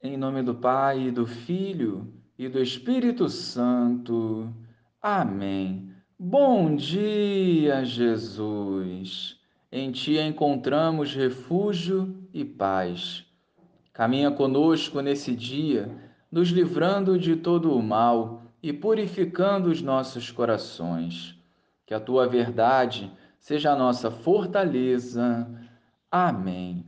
Em nome do Pai, do Filho e do Espírito Santo. Amém. Bom dia, Jesus. Em Ti encontramos refúgio e paz. Caminha conosco nesse dia, nos livrando de todo o mal e purificando os nossos corações. Que a Tua verdade seja a nossa fortaleza. Amém.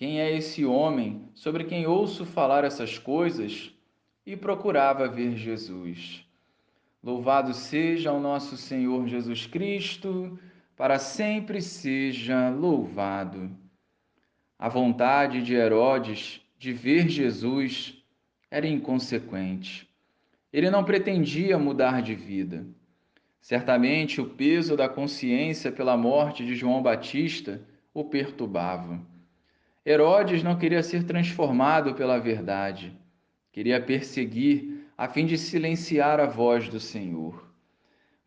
quem é esse homem sobre quem ouço falar essas coisas? E procurava ver Jesus. Louvado seja o nosso Senhor Jesus Cristo, para sempre seja louvado. A vontade de Herodes de ver Jesus era inconsequente. Ele não pretendia mudar de vida. Certamente o peso da consciência pela morte de João Batista o perturbava. Herodes não queria ser transformado pela verdade, queria perseguir a fim de silenciar a voz do Senhor.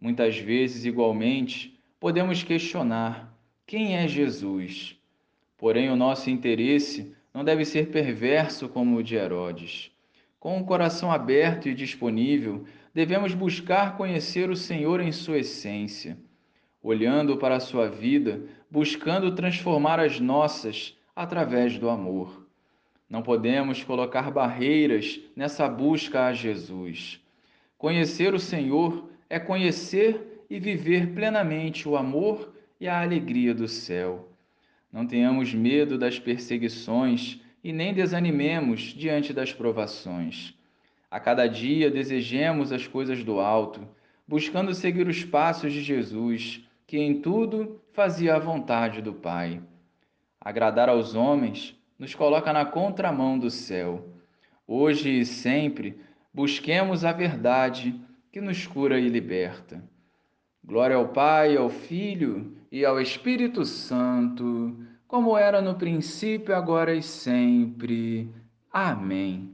Muitas vezes, igualmente, podemos questionar quem é Jesus. Porém, o nosso interesse não deve ser perverso como o de Herodes. Com o coração aberto e disponível, devemos buscar conhecer o Senhor em sua essência, olhando para a sua vida, buscando transformar as nossas através do amor. Não podemos colocar barreiras nessa busca a Jesus. Conhecer o Senhor é conhecer e viver plenamente o amor e a alegria do céu. Não tenhamos medo das perseguições e nem desanimemos diante das provações. A cada dia desejemos as coisas do alto, buscando seguir os passos de Jesus, que em tudo fazia a vontade do Pai. Agradar aos homens nos coloca na contramão do céu. Hoje e sempre busquemos a verdade que nos cura e liberta. Glória ao Pai, ao Filho e ao Espírito Santo, como era no princípio, agora e sempre. Amém.